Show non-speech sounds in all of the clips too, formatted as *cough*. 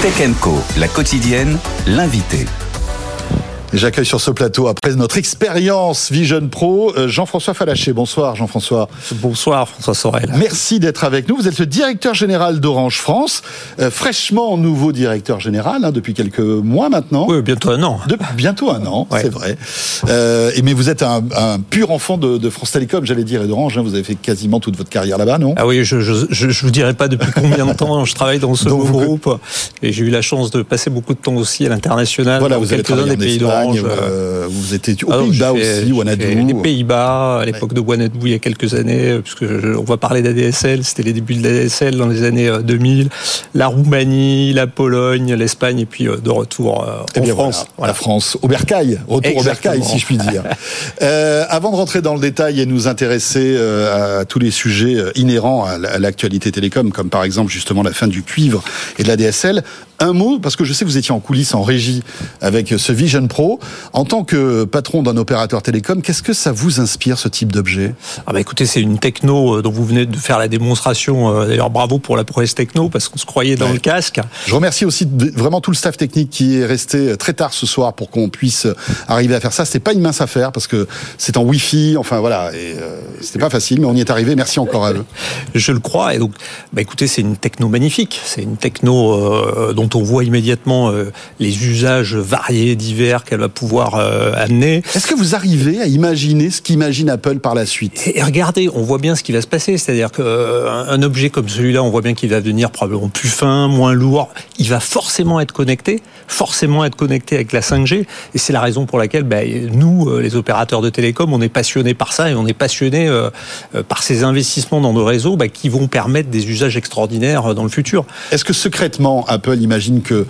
Tech Co, la quotidienne, l'invité. J'accueille sur ce plateau, après notre expérience Vision Pro, euh, Jean-François Falaché. Bonsoir Jean-François. Bonsoir François Sorel. Merci d'être avec nous. Vous êtes le directeur général d'Orange France, euh, fraîchement nouveau directeur général hein, depuis quelques mois maintenant. Oui, bientôt un an. De, bientôt un an, c'est vrai. Euh, et mais vous êtes un, un pur enfant de, de, France Télécom, j'allais dire, et d'Orange. Hein. Vous avez fait quasiment toute votre carrière là-bas, non? Ah oui, je, je, je, je, vous dirais pas depuis combien de temps je travaille dans ce groupe. Et j'ai eu la chance de passer beaucoup de temps aussi à l'international. Voilà, vous quelques-uns des pays d'Orange. Euh, vous étiez aux Pays-Bas aussi, Wanadoo. Les Pays-Bas, à l'époque de Wanadoo, il y a quelques années, puisque on va parler d'ADSL, c'était les débuts de l'ADSL dans les années 2000. La Roumanie, la Pologne, l'Espagne, et puis de retour en France. Voilà, La France, au Bercail, retour au Bercail, si je puis dire. *laughs* euh, avant de rentrer dans le détail et nous intéresser euh, à tous les sujets inhérents à l'actualité télécom, comme par exemple justement la fin du cuivre et de l'ADSL, un mot, parce que je sais que vous étiez en coulisses, en régie avec ce Vision Pro. En tant que patron d'un opérateur télécom, qu'est-ce que ça vous inspire, ce type d'objet? Ah bah Écoutez, c'est une techno dont vous venez de faire la démonstration. D'ailleurs, bravo pour la prouesse techno, parce qu'on se croyait dans ouais. le casque. Je remercie aussi vraiment tout le staff technique qui est resté très tard ce soir pour qu'on puisse arriver à faire ça. C'était pas une mince affaire, parce que c'est en Wi-Fi, enfin voilà, et euh, c'était pas facile, mais on y est arrivé. Merci encore à eux. Je le crois, et donc, bah écoutez, c'est une techno magnifique. C'est une techno euh, dont on voit immédiatement euh, les usages variés, divers qu'elle va pouvoir euh, amener. Est-ce que vous arrivez à imaginer ce qu'imagine Apple par la suite? Et, regardez, on voit bien ce qui va se passer. C'est-à-dire qu'un un objet comme celui-là, on voit bien qu'il va devenir probablement plus fin, moins lourd. Il va forcément être connecté, forcément être connecté avec la 5G. Et c'est la raison pour laquelle ben, nous, les opérateurs de télécom, on est passionnés par ça et on est passionnés euh, par ces investissements dans nos réseaux ben, qui vont permettre des usages extraordinaires dans le futur. Est-ce que secrètement, Apple imagine que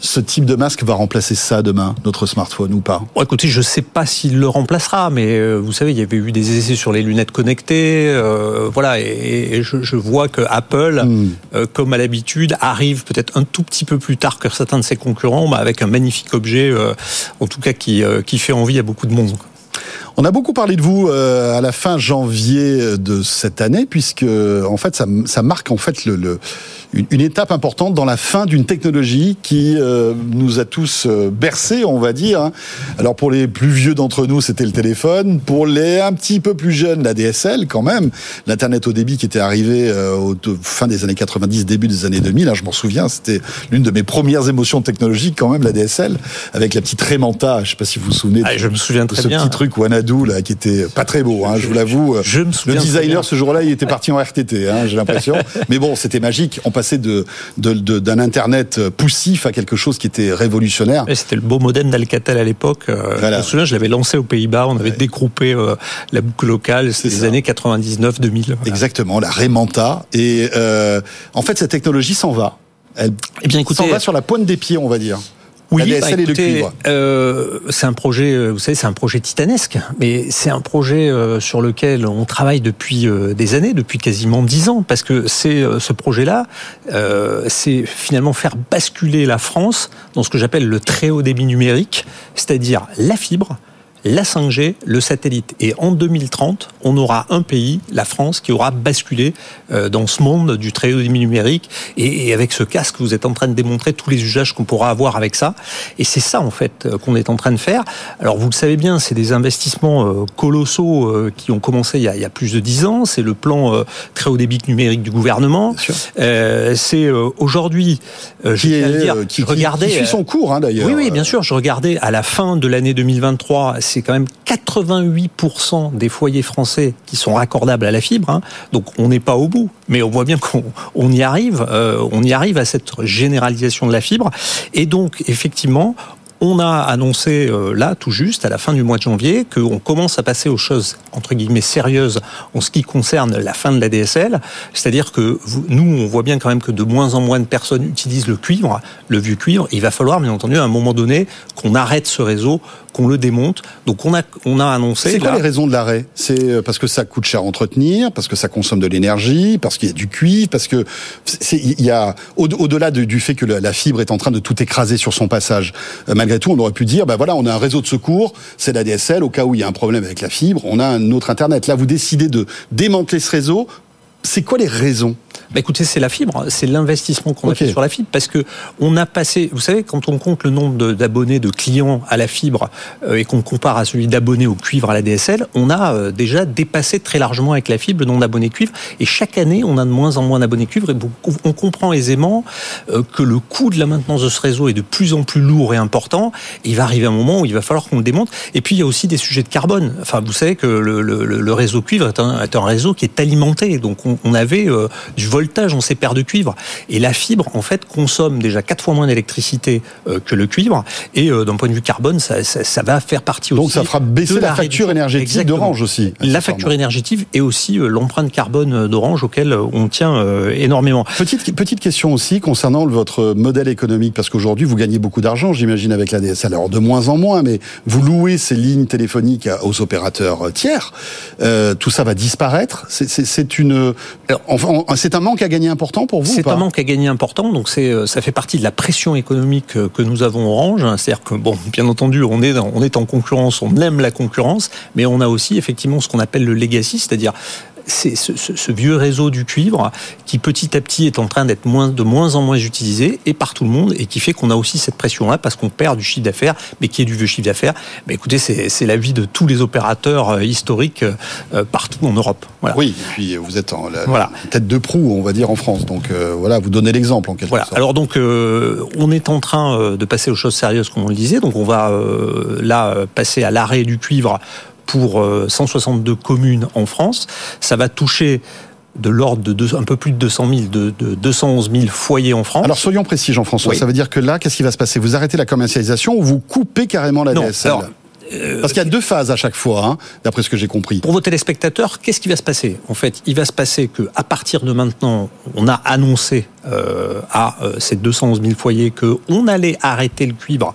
ce type de masque va remplacer ça demain, notre smartphone ou pas? Bon, Écoutez, je ne sais pas s'il le remplacera, mais euh, vous savez, il y avait eu des essais sur les lunettes connectées, euh, voilà, et, et je, je, vois que Apple, mm. euh, comme à l'habitude, arrive peut-être un tout petit peu plus tard que certains de ses concurrents, bah, avec un magnifique objet, en tout cas qui, qui fait envie à beaucoup de monde. On a beaucoup parlé de vous euh, à la fin janvier de cette année, puisque en fait ça, ça marque en fait le, le, une, une, étape importante dans la fin d'une technologie qui euh, nous a tous euh, bercés, on va dire. Hein. Alors pour les plus vieux d'entre nous, c'était le téléphone. Pour les un petit peu plus jeunes, la DSL quand même. L'internet au débit qui était arrivé euh, au fin des années 90, début des années 2000. Hein, je m'en souviens, c'était l'une de mes premières émotions technologiques quand même, la DSL, avec la petite Remanta. Je sais pas si vous vous souvenez. Ah, je me souviens de très ce bien. petit truc Wanadoo là qui était pas très beau. Hein, je vous l'avoue. Je me souviens. Le designer ce jour-là, il était parti en RTT. Hein, J'ai l'impression. *laughs* Mais bon, c'était magique. On passait de d'un de, de, internet poussif à quelque chose qui était révolutionnaire. C'était le beau modem d'Alcatel à l'époque. Voilà. Je me souviens, je l'avais lancé aux Pays-Bas. On avait ouais. dégroupé euh, la boucle locale. C'était les années 99-2000. Voilà. Exactement, la Remanta. Et euh, en fait, cette technologie s'en va. Elle eh bien, écoutez, s'en va sur la pointe des pieds, on va dire. Oui, bah, écoutez, euh, c'est un projet, vous savez, c'est un projet titanesque, mais c'est un projet euh, sur lequel on travaille depuis euh, des années, depuis quasiment dix ans, parce que c'est euh, ce projet-là, c'est finalement faire basculer la France dans ce que j'appelle le très haut débit numérique, c'est-à-dire la fibre, la 5G, le satellite. Et en 2030, on aura un pays, la France, qui aura basculé dans ce monde du très haut débit numérique. Et, avec ce casque, vous êtes en train de démontrer tous les usages qu'on pourra avoir avec ça. Et c'est ça, en fait, qu'on est en train de faire. Alors, vous le savez bien, c'est des investissements colossaux qui ont commencé il y a, plus de dix ans. C'est le plan très haut débit numérique du gouvernement. Euh, c'est aujourd'hui, je qui, qui, qui suit son cours, hein, d'ailleurs. Oui, oui, bien sûr. Je regardais à la fin de l'année 2023 c'est quand même 88% des foyers français qui sont raccordables à la fibre. Hein. Donc on n'est pas au bout, mais on voit bien qu'on on y arrive. Euh, on y arrive à cette généralisation de la fibre. Et donc effectivement, on a annoncé euh, là, tout juste, à la fin du mois de janvier, qu'on commence à passer aux choses entre guillemets sérieuses en ce qui concerne la fin de la DSL. C'est-à-dire que nous, on voit bien quand même que de moins en moins de personnes utilisent le cuivre, le vieux cuivre. Il va falloir, bien entendu, à un moment donné, qu'on arrête ce réseau, qu'on le démonte. Donc on a, on a annoncé. C'est quoi là, les raisons de l'arrêt? C'est parce que ça coûte cher à entretenir, parce que ça consomme de l'énergie, parce qu'il y a du cuivre, parce que il y a au-delà au du fait que la fibre est en train de tout écraser sur son passage. Euh, malgré tout, on aurait pu dire, ben voilà, on a un réseau de secours, c'est la DSL, au cas où il y a un problème avec la fibre, on a un autre Internet. Là, vous décidez de démanteler ce réseau c'est quoi les raisons? Bah écoutez, c'est la fibre, c'est l'investissement qu'on a fait sur la fibre, parce que on a passé, vous savez, quand on compte le nombre d'abonnés, de, clients à la fibre euh, et qu'on compare à celui d'abonnés au cuivre à la DSL, on a euh, déjà dépassé très largement avec la fibre le nombre d'abonnés cuivre, et chaque année, on a de moins en moins d'abonnés cuivre, et on comprend aisément euh, que le coût de la maintenance de ce réseau est de plus en plus lourd et important. Et il va arriver un moment où il va falloir qu'on le démonte. Et puis il y a aussi des sujets de carbone. Enfin, vous savez que le, le, le réseau cuivre est un, est un, réseau qui est alimenté, donc on, on avait du voltage dans ces paires de cuivre. Et la fibre, en fait, consomme déjà quatre fois moins d'électricité euh, que le cuivre. Et euh, d'un point de vue carbone, ça, ça, ça, va faire partie aussi. Donc ça fera baisser la, facture énergétique d'Orange aussi. La facture énergétique et aussi euh, l'empreinte carbone d'Orange auquel on tient énormément. Petite, petite question aussi concernant votre modèle économique, parce qu'aujourd'hui, vous gagnez beaucoup d'argent, j'imagine, avec la DSL. Alors de moins en moins, mais vous louez ces lignes téléphoniques aux opérateurs tiers. Euh, tout ça va disparaître. C'est une, enfin, c'est un manque à gagner important pour vous C'est un manque à gagner important, donc c'est euh, ça fait partie de la pression économique euh, que nous avons Orange. C'est-à-dire que bon, bien entendu, on est on est en concurrence, on aime la concurrence, mais on a aussi effectivement ce qu'on appelle le legacy, c'est-à-dire c'est ce, vieux réseau du cuivre qui petit à petit est en train d'être moins, de moins en moins utilisé et par tout le monde et qui fait qu'on a aussi cette pression-là parce qu'on perd du chiffre d'affaires, mais qui est du vieux chiffre d'affaires. Mais écoutez, c'est la vie de tous les opérateurs euh, historiques euh, partout en Europe. Voilà. Oui, et puis vous êtes en la, tête de proue, on va dire, en France. Donc euh, voilà, vous donnez l'exemple en quelque voilà. sorte. Alors donc, on est en train de passer aux choses sérieuses, comme on le disait. Donc on va là passer à l'arrêt du cuivre pour 162 euh, communes en France. Ça va toucher de l'ordre de un peu plus de 200 000, de, 211 000 foyers en France. Alors soyons précis, Jean-François. Ça veut dire que là, qu'est-ce qui va se passer? Vous arrêtez la commercialisation ou vous coupez carrément la DSL? Euh, Parce qu'il y a deux phases à chaque fois, hein, d'après ce que j'ai compris. Pour vos téléspectateurs, qu'est-ce qui va se passer En fait, il va se passer que à partir de maintenant, on a annoncé euh, à ces 211 000 foyers que on allait arrêter le cuivre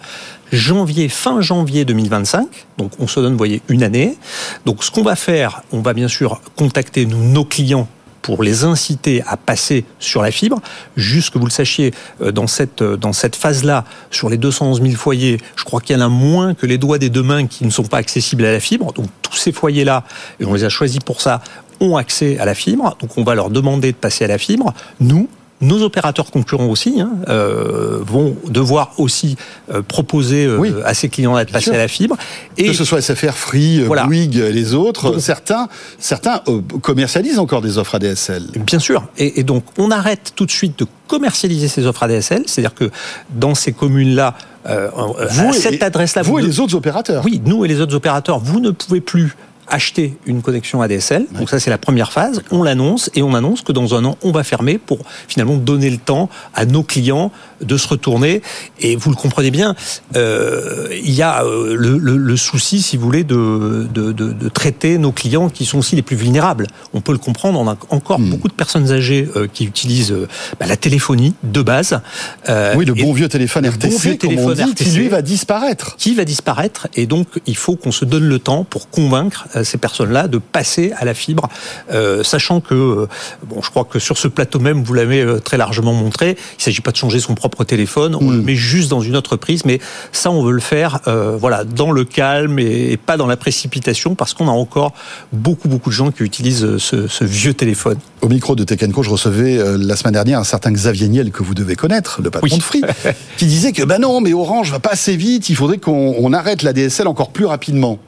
janvier, fin janvier 2025. Donc on se donne, vous voyez, une année. Donc ce qu'on va faire, on va bien sûr contacter nos clients pour les inciter à passer sur la fibre. Juste que vous le sachiez, euh, dans cette, euh, dans cette phase-là, sur les 211 000 foyers, je crois qu'il y en a moins que les doigts des deux mains qui ne sont pas accessibles à la fibre. Donc tous ces foyers-là, et on les a choisis pour ça, ont accès à la fibre. Donc on va leur demander de passer à la fibre. Nous, nos opérateurs concurrents aussi hein, euh, vont devoir aussi euh, proposer euh, à ces clients-là de passer à la fibre. Et que ce soit SFR, Free, voilà. Bouygues, les autres, certains, certains commercialisent encore des offres ADSL. Bien sûr. Et, et, donc on arrête tout de suite de commercialiser ces offres ADSL, c'est-à-dire que dans ces communes-là, vous cette adresse-là, vous, vous et les autres opérateurs. Oui, nous et les autres opérateurs, vous ne pouvez plus acheter une connexion ADSL. Donc ça, c'est la première phase. On l'annonce et on annonce que dans un an, on va fermer pour finalement donner le temps à nos clients de se retourner. Et vous le comprenez bien, euh, il y a euh, le, le, le, souci, si vous voulez, de, de, de, de, traiter nos clients qui sont aussi les plus vulnérables. On peut le comprendre. On a encore hmm. beaucoup de personnes âgées euh, qui utilisent euh, bah, la téléphonie de base. Euh, oui, le bon vieux téléphone RTC, bon vieux téléphone dit, RTC, qui lui va disparaître. Qui va disparaître. Et donc, il faut qu'on se donne le temps pour convaincre ces personnes-là de passer à la fibre, euh, sachant que, euh, bon, je crois que sur ce plateau même, vous l'avez très largement montré, il ne s'agit pas de changer son propre téléphone, on le met juste dans une autre prise, mais ça, on veut le faire, voilà, dans le calme et, pas dans la précipitation, parce qu'on a encore beaucoup, beaucoup de gens qui utilisent ce, ce vieux téléphone. Au micro de Tekenco, je recevais la semaine dernière un certain Xavier Niel que vous devez connaître, le patron de Free, *laughs* qui disait que bah non, mais Orange va pas assez vite, il faudrait qu'on arrête la DSL encore plus rapidement.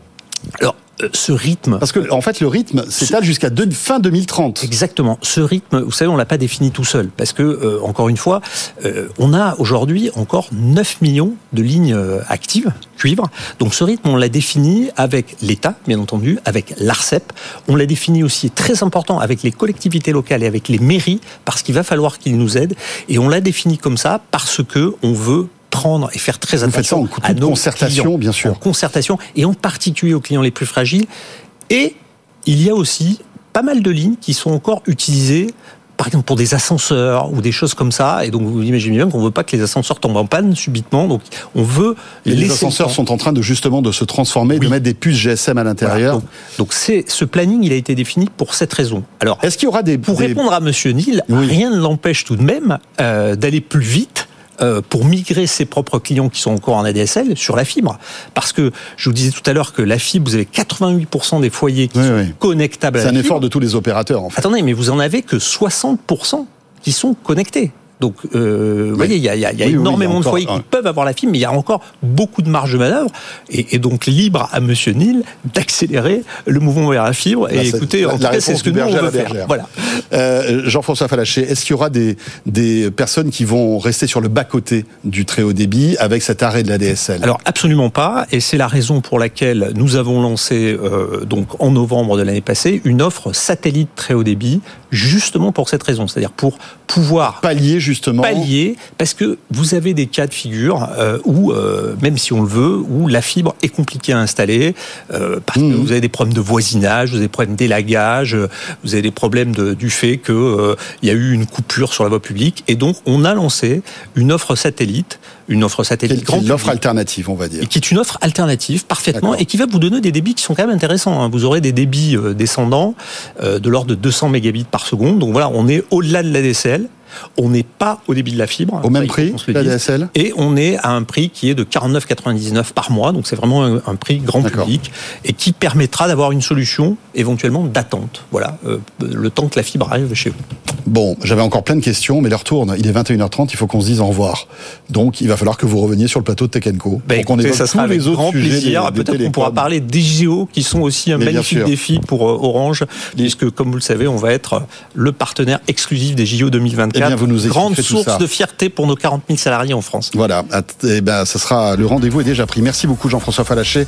Alors, euh, ce rythme. Parce que en fait, le rythme s'étale jusqu'à fin 2030. Exactement. Ce rythme, vous savez, on l'a pas défini tout seul, parce que euh, encore une fois, euh, on a aujourd'hui encore 9 millions de lignes actives cuivre. Donc ce rythme, on l'a défini avec l'État, bien entendu, avec l'Arcep. On l'a défini aussi très important avec les collectivités locales et avec les mairies, parce qu'il va falloir qu'ils nous aident. Et on l'a défini comme ça parce que on veut prendre et faire très attention à nos concertation, bien sûr. En concertation, et en particulier aux clients les plus fragiles. Et il y a aussi pas mal de lignes qui sont encore utilisées par exemple pour des ascenseurs ou des choses comme ça. Et donc vous imaginez bien qu'on veut pas que les ascenseurs tombent en panne subitement. Donc on veut et les ascenseurs sont en train de justement de se transformer, de mettre des puces GSM à l'intérieur. Donc c'est ce planning, il a été défini pour cette raison. Alors est-ce qu'il y aura des pour répondre à Monsieur Neil, rien ne l'empêche tout de même euh, d'aller plus vite euh, pour migrer ses propres clients qui sont encore en ADSL sur la fibre. Parce que je vous disais tout à l'heure que la fibre, vous avez 88% des foyers qui sont connectables à la fibre. C'est un effort de tous les opérateurs, en fait. Attendez, mais vous en avez que 60% qui sont connectés. Donc, euh, vous voyez, il y a, y a énormément de foyers qui peuvent avoir la fibre, mais il y a encore beaucoup de marge de manœuvre, et, et donc libre à Monsieur Nil d'accélérer le mouvement vers la fibre. Et écoutez, en tout cas, c'est ce que nous on veut faire. Voilà. Euh, Jean-François Falaché, est-ce qu'il y aura des, des personnes qui vont rester sur le bas côté du très haut débit avec cet arrêt de la DSL Alors absolument pas, et c'est la raison pour laquelle nous avons lancé euh, donc en novembre de l'année passée une offre satellite très haut débit, justement pour cette raison, c'est-à-dire pour pouvoir pallier justement pallier parce que vous avez des cas de figure euh, où euh, même si on le veut où la fibre est compliquée à installer euh, parce que mmh. vous avez des problèmes de voisinage, vous avez des problèmes d'élagage, vous avez des problèmes de, du fait que il y a eu une coupure sur la voie publique et donc on a lancé une offre satellite une offre satellite grande. L'offre alternative, on va dire. Et qui est une offre alternative, parfaitement, et qui va vous donner des débits qui sont quand même intéressants. Hein. Vous aurez des débits descendants de l'ordre de 200 mégabits par seconde. Donc voilà, on est au-delà de la DSL. On n'est pas au débit de la fibre. Au même prix, la DSL Et on est à un prix qui est de 49,99 par mois. Donc c'est vraiment un, prix grand public et qui permettra d'avoir une solution éventuellement d'attente. Voilà, euh, le temps que la fibre arrive chez vous. Bon, j'avais encore plein de questions, mais l'heure tourne. Il est 21h30, il faut qu'on se dise au revoir. Donc il va falloir que vous reveniez sur le plateau de Tech Co. Ben, pour qu'on ça sera avec grand plaisir. Peut-être qu'on pourra parler des JO qui sont aussi un magnifique défi pour euh, Orange, puisque comme vous le savez, on va être le partenaire exclusif des JO 2024 vous nous grande source de fierté pour nos 40 000 salariés en France. Voilà, eh ben, ce sera le rendez-vous est déjà pris. Merci beaucoup Jean-François Falaché,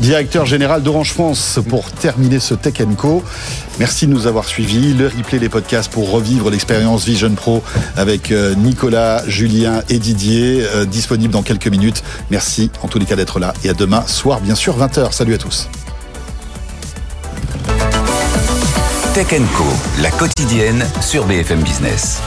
directeur général d'Orange France, pour terminer ce Tech Co. Merci de nous avoir suivis. Le replay des podcasts pour revivre l'expérience Vision Pro avec euh, Nicolas, Julien et Didier, euh, disponible dans quelques minutes. Merci en tous les cas d'être là et à demain soir, bien sûr, 20h. Salut à tous. Tech Co, la quotidienne sur BFM Business.